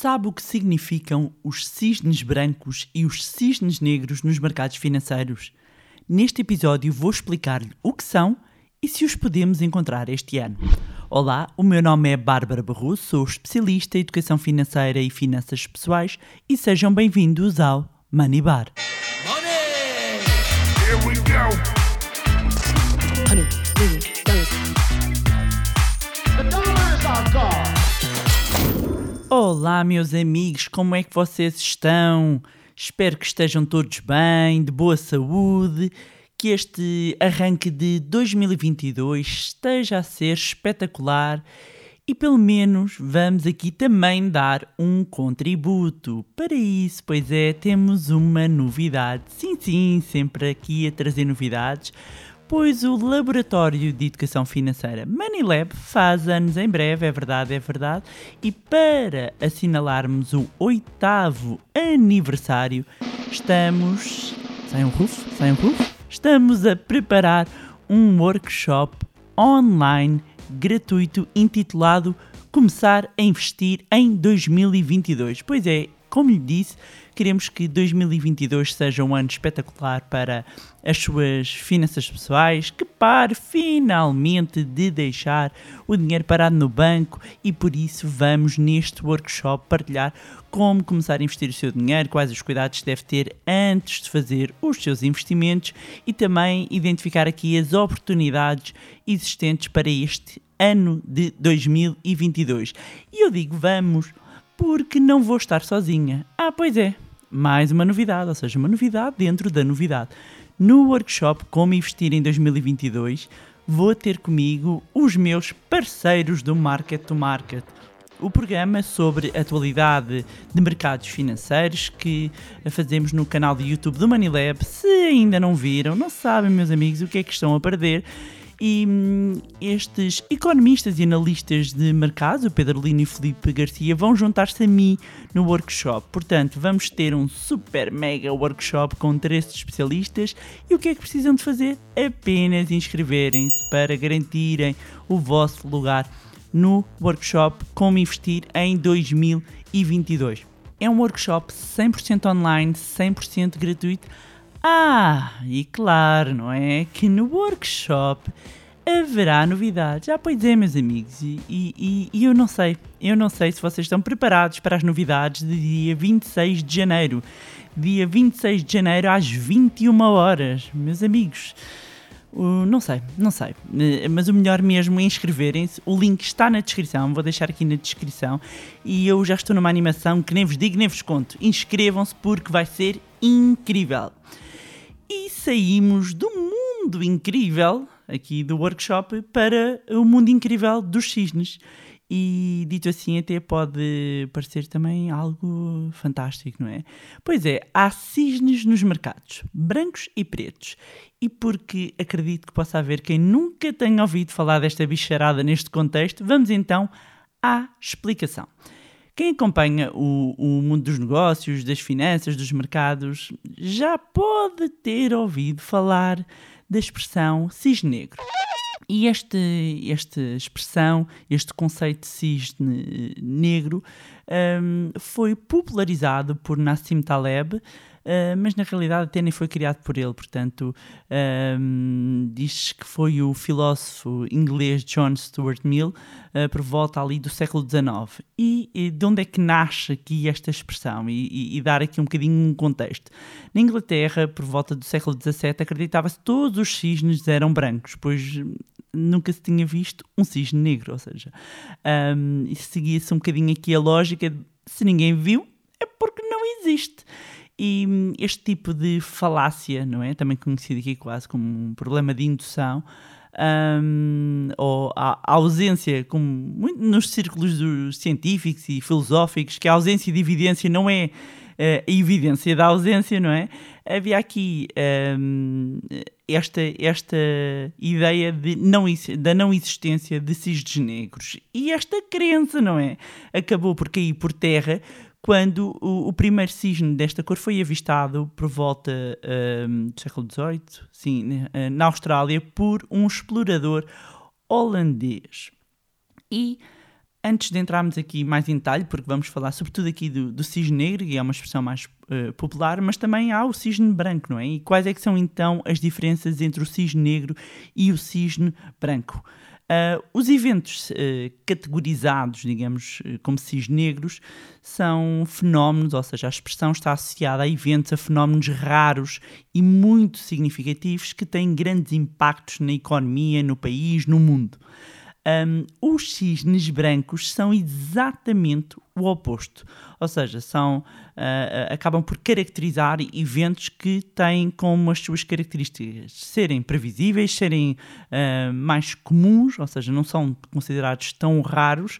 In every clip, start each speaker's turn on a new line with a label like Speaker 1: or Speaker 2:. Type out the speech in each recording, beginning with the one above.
Speaker 1: Sabe o que significam os cisnes brancos e os cisnes negros nos mercados financeiros? Neste episódio vou explicar-lhe o que são e se os podemos encontrar este ano. Olá, o meu nome é Bárbara Barroso, sou especialista em educação financeira e finanças pessoais e sejam bem-vindos ao Money Bar. Money! Here we go! Olá, meus amigos, como é que vocês estão? Espero que estejam todos bem, de boa saúde, que este arranque de 2022 esteja a ser espetacular e pelo menos vamos aqui também dar um contributo. Para isso, pois é, temos uma novidade. Sim, sim, sempre aqui a trazer novidades pois o Laboratório de Educação Financeira Manilab faz anos em breve, é verdade, é verdade, e para assinalarmos o oitavo aniversário, estamos. Sai um rufo, sai um rufo. Estamos a preparar um workshop online gratuito intitulado Começar a Investir em 2022. Pois é, como lhe disse, queremos que 2022 seja um ano espetacular para as suas finanças pessoais, que pare finalmente de deixar o dinheiro parado no banco e por isso vamos neste workshop partilhar como começar a investir o seu dinheiro, quais os cuidados deve ter antes de fazer os seus investimentos e também identificar aqui as oportunidades existentes para este ano de 2022. E eu digo vamos porque não vou estar sozinha. Ah, pois é, mais uma novidade, ou seja, uma novidade dentro da novidade. No workshop Como Investir em 2022, vou ter comigo os meus parceiros do Market to Market. O programa sobre atualidade de mercados financeiros que fazemos no canal de YouTube do Manilab. Se ainda não viram, não sabem, meus amigos, o que é que estão a perder e hum, estes economistas e analistas de mercado, o Pedro Lino e Felipe Garcia, vão juntar-se a mim no workshop. Portanto, vamos ter um super mega workshop com três especialistas. E o que é que precisam de fazer? Apenas inscreverem-se para garantirem o vosso lugar no workshop Como Investir em 2022. É um workshop 100% online, 100% gratuito ah, e claro, não é? Que no workshop haverá novidades. Ah, pois é, meus amigos, e, e, e, eu não sei, eu não sei se vocês estão preparados para as novidades de dia 26 de janeiro. Dia 26 de janeiro às 21 horas, meus amigos. Uh, não sei, não sei. Uh, mas o melhor mesmo é inscreverem-se. O link está na descrição, vou deixar aqui na descrição. E eu já estou numa animação que nem vos digo nem vos conto. Inscrevam-se porque vai ser incrível e saímos do mundo incrível aqui do workshop para o mundo incrível dos cisnes. E dito assim, até pode parecer também algo fantástico, não é? Pois é, há cisnes nos mercados, brancos e pretos. E porque acredito que possa haver quem nunca tenha ouvido falar desta bicharada neste contexto, vamos então à explicação. Quem acompanha o, o mundo dos negócios, das finanças, dos mercados, já pode ter ouvido falar da expressão cisne negro. E este, esta expressão, este conceito de cisne negro, um, foi popularizado por Nassim Taleb uh, mas na realidade até nem foi criado por ele, portanto um, diz que foi o filósofo inglês John Stuart Mill uh, por volta ali do século XIX. E, e, de onde é que nasce aqui esta expressão? E, e, e, dar aqui um bocadinho um contexto. Na Inglaterra, por volta do século XVII, acreditava-se que todos os cisnes eram brancos, pois nunca se tinha visto um cisne negro, ou seja, um, seguia-se um bocadinho aqui a lógica de se ninguém viu, é porque não existe. E hum, este tipo de falácia, não é? Também conhecido aqui quase como um problema de indução, um, ou a, ausência, como muito nos círculos dos científicos e filosóficos, que a ausência de evidência não é uh, a evidência da ausência, não é? Havia aqui um, esta, esta ideia de não, da não existência de cisnes negros. E esta crença, não é? Acabou por cair por terra quando o, o, primeiro cisne desta cor foi avistado por volta um, do século XVIII, sim, eh, na Austrália, por um explorador holandês. E Antes de entrarmos aqui mais em detalhe, porque vamos falar sobretudo aqui do, do cisne negro, e é uma expressão mais uh, popular, mas também há o cisne branco, não é? E quais é que são então as diferenças entre o cisne negro e o cisne branco? Uh, os eventos uh, categorizados, digamos, como cisne negros, são fenómenos, ou seja, a expressão está associada a eventos, a fenómenos raros e muito significativos que têm grandes impactos na economia, no país, no mundo. Um, os cisnes brancos são exatamente o oposto, ou seja, são, uh, acabam por caracterizar eventos que têm como as suas características serem previsíveis, serem uh, mais comuns, ou seja, não são considerados tão raros.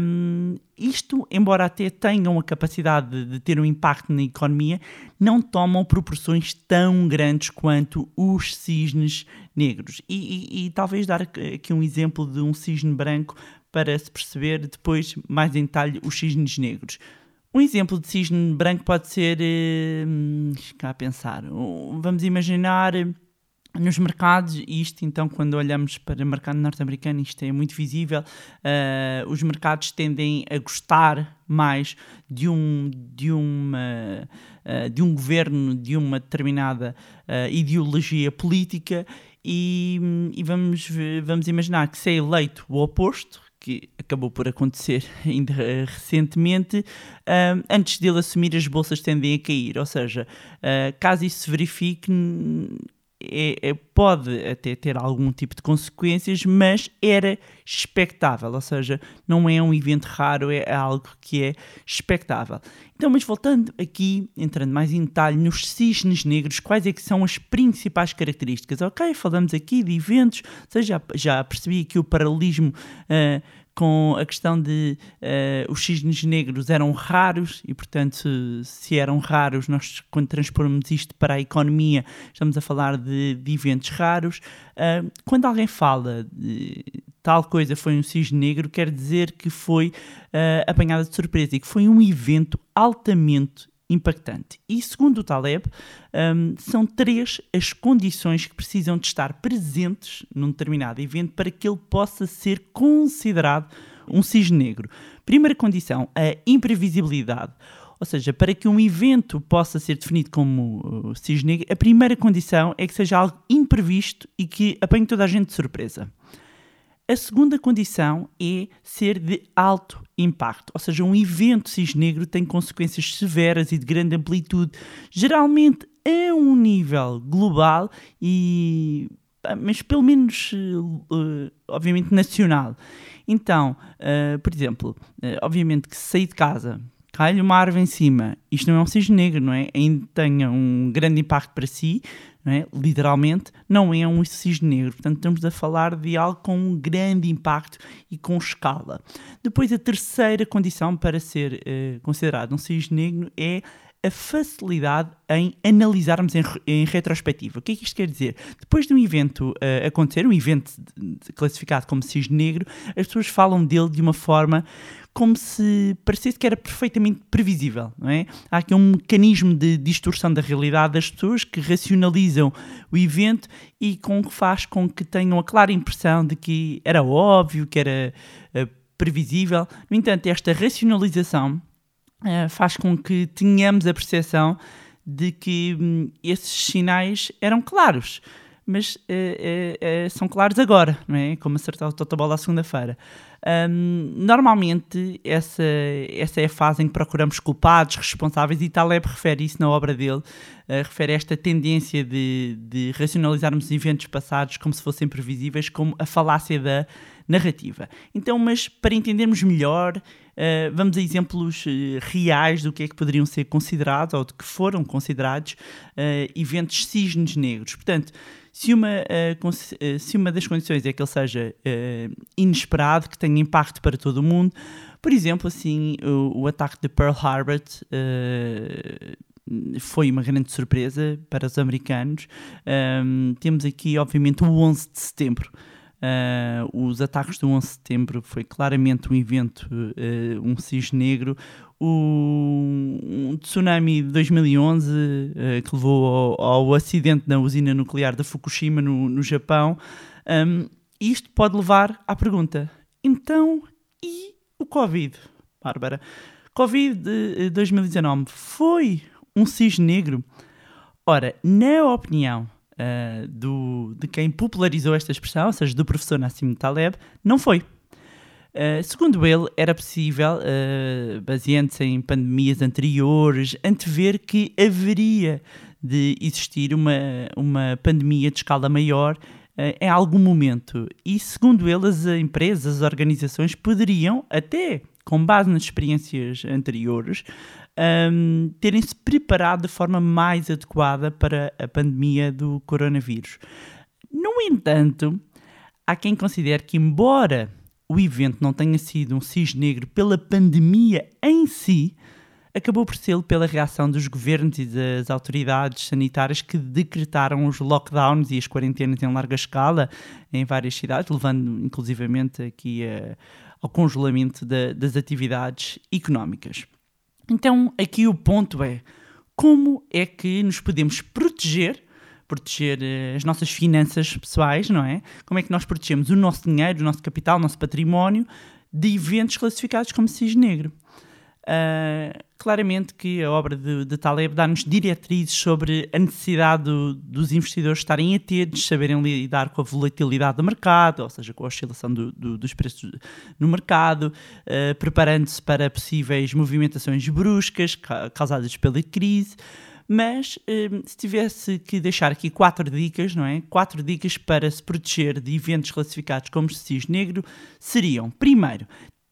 Speaker 1: Um, isto, embora até tenham a capacidade de, de ter um impacto na economia, não tomam proporções tão grandes quanto os cisnes negros. E, e, e talvez dar aqui um exemplo de um cisne branco para se perceber depois mais em detalhe os cisnes negros. Um exemplo de cisne branco pode ser. Hum, cá a pensar. Vamos imaginar eh, nos mercados, isto então, quando olhamos para o mercado norte-americano, isto é muito visível. Uh, os mercados tendem a gostar mais de um, de uma, uh, de um governo, de uma determinada uh, ideologia política, e, e vamos, vamos imaginar que se é eleito o oposto, que acabou por acontecer ainda recentemente, antes dele assumir as bolsas tendem a cair. Ou seja, uh, caso isso se verifique, é, é, pode até ter algum tipo de consequências, mas era expectável, ou seja, não é um evento raro, é algo que é expectável. Então, mas voltando aqui, entrando mais em detalhe nos cisnes negros, quais é que são as principais características? Ok, falamos aqui de eventos, seja, já, já percebi que o paralelismo uh, com a questão de uh, os cisnes negros eram raros e, portanto, se, eram raros, nós quando transpormos isto para a economia, estamos a falar de, de eventos raros. Uh, quando alguém fala de tal coisa foi um cisne negro, quer dizer que foi uh, apanhada de surpresa e que foi um evento altamente impactante. E segundo o Taleb, um, são três as condições que precisam de estar presentes num determinado evento para que ele possa ser considerado um cisne negro. Primeira condição, a imprevisibilidade. Ou seja, para que um evento possa ser definido como uh, cisne negro, a primeira condição é que seja algo imprevisto e que apanhe toda a gente de surpresa. A segunda condição é ser de alto impacto, ou seja, um evento cisnegro tem consequências severas e de grande amplitude, geralmente a um nível global e mas pelo menos uh, obviamente nacional. Então, uh, por exemplo, obviamente que sair de casa cai-lhe uma árvore em cima, isto não é um cisne negro, não é? Ainda tenha um grande impacto para si, não é? literalmente, não é um cisne negro. Portanto, estamos a falar de algo com um grande impacto e com escala. Depois, a terceira condição para ser uh, considerado um cisne negro é a facilidade em analisarmos em, em, retrospectiva. O que é que isto quer dizer? Depois de um evento uh, acontecer, um evento classificado como cisne negro, as pessoas falam dele de uma forma como se parecesse que era perfeitamente previsível, não é? Há aqui um mecanismo de distorção da realidade das pessoas que racionalizam o evento e com que faz com que tenham a clara impressão de que era óbvio, que era uh, previsível. No entanto, esta racionalização uh, faz com que tenhamos a percepção de que hum, esses sinais eram claros mas é, são claros agora, não é? Como acertar o totobola à segunda-feira. Normalmente, essa, essa é a fase em que procuramos culpados, responsáveis, e Taleb refere isso na obra dele, uh, refere esta tendência de, de racionalizarmos eventos passados como se fossem previsíveis, como a falácia da narrativa. Então, mas para entendermos melhor, uh, vamos a exemplos uh, reais do que é que poderiam ser considerados, ou de que foram considerados, eventos cisnes negros. Portanto, se uma, uh, se uma das condições é que ele seja uh, inesperado, que tenha impacto para todo o mundo, por exemplo, assim, o, o ataque de Pearl Harbor foi uma grande surpresa para os americanos. Um, temos aqui, obviamente, o 11 de setembro. Uh, os ataques do 11 de setembro foi claramente um evento, uh, um cisne negro, o um tsunami de 2011 uh, eh, que levou ao, ao, acidente na usina nuclear de Fukushima no, no Japão. Um, isto pode levar à pergunta: então, e o Covid, Bárbara. Covid 2019 foi um cisne negro? Ora, na opinião uh, do, de quem popularizou esta expressão, ou seja, do professor Nassim Taleb, não foi. Uh, segundo ele, era possível, uh, baseando-se em pandemias anteriores, antever que haveria de existir uma, uma pandemia de escala maior uh, em algum momento. E, segundo ele, as empresas, as organizações poderiam, até com base nas experiências anteriores, um, terem-se preparado de forma mais adequada para a pandemia do coronavírus. No entanto, há quem considere que, embora o evento não tenha sido um cisne negro pela pandemia em si, acabou por ser pela reação dos governos e das autoridades sanitárias que decretaram os lockdowns e as quarentenas em larga escala em várias cidades, levando inclusivamente aqui a, ao congelamento das atividades económicas. Então, aqui o ponto é como é que nos podemos proteger proteger eh, as nossas finanças pessoais, não é? Como é que nós protegemos o nosso dinheiro, o nosso capital, o nosso património de eventos classificados como cisne negro? Uh, claramente que a obra de, de Taleb dá-nos diretrizes sobre a necessidade do, dos investidores estarem atentos, saberem lidar com a volatilidade do mercado, ou seja, com a oscilação do, do, dos preços no mercado, uh, preparando-se para possíveis movimentações bruscas causadas pela crise. Mas hum, se tivesse que deixar aqui quatro dicas, não é? Quatro dicas para se proteger de eventos classificados como cisne negro seriam: primeiro,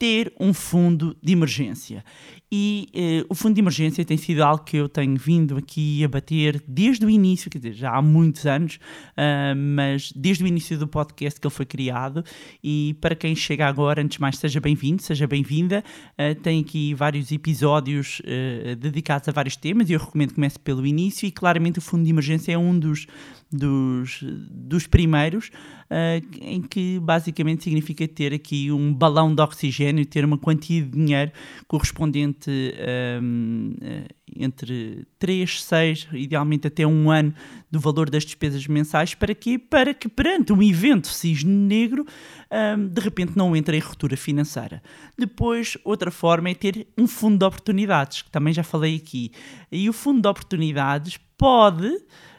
Speaker 1: ter um fundo de emergência. E eh, o fundo de emergência tem sido algo que eu tenho vindo aqui a bater desde o início, quer dizer, já há muitos anos, uh, mas desde o início do podcast que ele foi criado. E para quem chega agora, antes de mais, seja bem-vindo, seja bem-vinda. Uh, tem aqui vários episódios uh, dedicados a vários temas e eu recomendo que comece pelo início. E claramente o fundo de emergência é um dos, dos, dos primeiros, uh, em que basicamente significa ter aqui um balão de oxigênio, ter uma quantia de dinheiro correspondente um, uh, entre 3, 6, idealmente até um ano do valor das despesas mensais. Para quê? Para que perante um evento cisne negro, um, de repente não entre em ruptura financeira. Depois, outra forma é ter um fundo de oportunidades, que também já falei aqui. E o fundo de oportunidades pode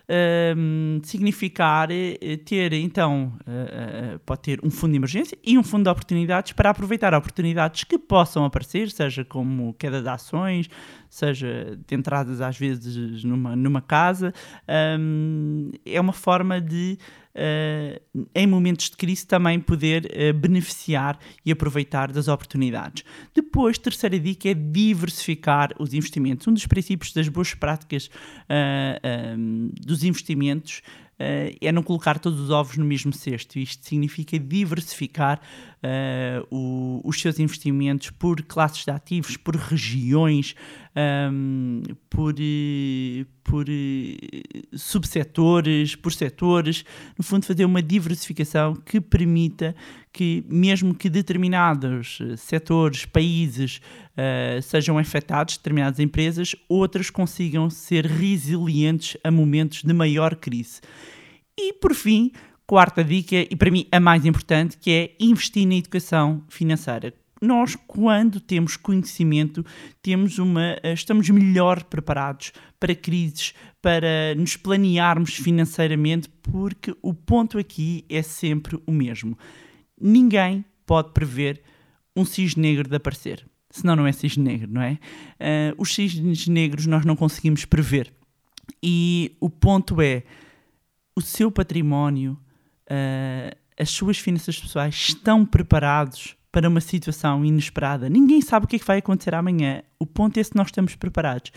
Speaker 1: uh, significar uh, ter, então, uh, pode ter um fundo de emergência e um fundo de oportunidades para aproveitar oportunidades que possam aparecer, seja como queda de ações, seja de entradas às vezes numa, numa casa. Um, é uma forma de uh, em momentos de crise, também poder uh, beneficiar e aproveitar das oportunidades. Depois, terceira dica é diversificar os investimentos. Um dos princípios das boas práticas uh, eh, um, dos investimentos uh, é não colocar todos os ovos no mesmo cesto. Isto significa diversificar uh, o, os seus investimentos por classes de ativos, por regiões, um, por, por subsetores, por setores. No fundo, fazer uma diversificação que permita que, mesmo que determinados setores, países uh, sejam afetados, determinadas empresas, outras consigam ser resilientes a momentos de maior crise. E, por fim, quarta dica, e para mim a mais importante, que é investir na educação financeira. Nós, quando temos conhecimento, temos uma, eh, estamos melhor preparados para crises, para nos planearmos financeiramente, porque o ponto aqui é sempre o mesmo. Ninguém pode prever um cisne negro de aparecer senão não é cisne negro, não é? Uh, os cisnes negros nós não conseguimos prever. E o ponto é: o seu património, uh, as suas finanças pessoais estão preparados para uma situação inesperada. Ninguém sabe o que, é que vai acontecer amanhã. O ponto é se nós estamos preparados.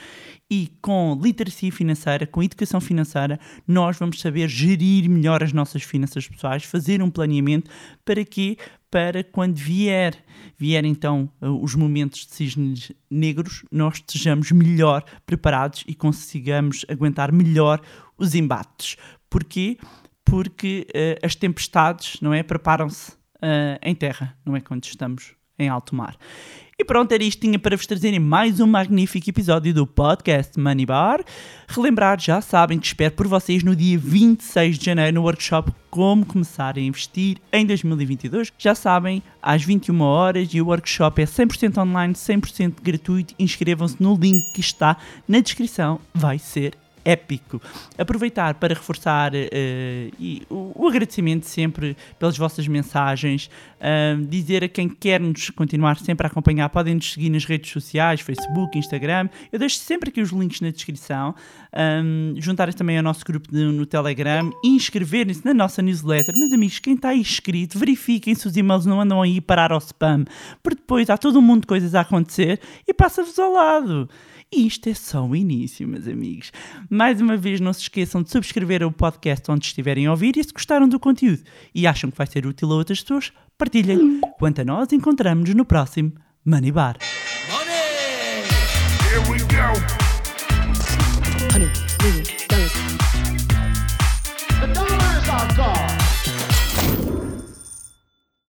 Speaker 1: E com literacia financeira, com educação financeira, nós vamos saber gerir melhor as nossas finanças pessoais, fazer um planeamento para quê? Para quando vier, vier então uh, os momentos de cisnes negros, nós estejamos melhor preparados e consigamos aguentar melhor os embates. Porquê? Porque uh, as tempestades, não é, preparam-se uh, em terra, não é quando estamos em alto mar. E pronto, era isto tinha para vos trazerem mais um magnífico episódio do podcast Money Bar. Relembrar, já sabem que espero por vocês no dia 26 de janeiro no workshop Como Começar a Investir em 2022. Já sabem, às 21 horas e o workshop é 100% online, 100% gratuito. Inscrevam-se no link que está na descrição, vai ser épico. Aproveitar para reforçar uh, e o, o, agradecimento sempre pelas vossas mensagens, uh, dizer a quem quer nos continuar sempre a acompanhar, podem nos seguir nas redes sociais, Facebook, Instagram. Eu deixo sempre aqui os links na descrição. Um, juntarem também ao nosso grupo de, no Telegram inscreverem-se na nossa newsletter. Meus amigos, quem está inscrito, verifiquem se os e-mails não andam aí parar ao spam, porque depois há todo um mundo de coisas a acontecer e passa-vos ao lado. E isto é só o início, meus amigos. Mais uma vez, não se esqueçam de subscrever o podcast onde estiverem a ouvir e se gostaram do conteúdo e acham que vai ser útil a outras pessoas, partilhem. Quanto a nós, encontramos-nos no próximo Money Bar. Money! Here we go.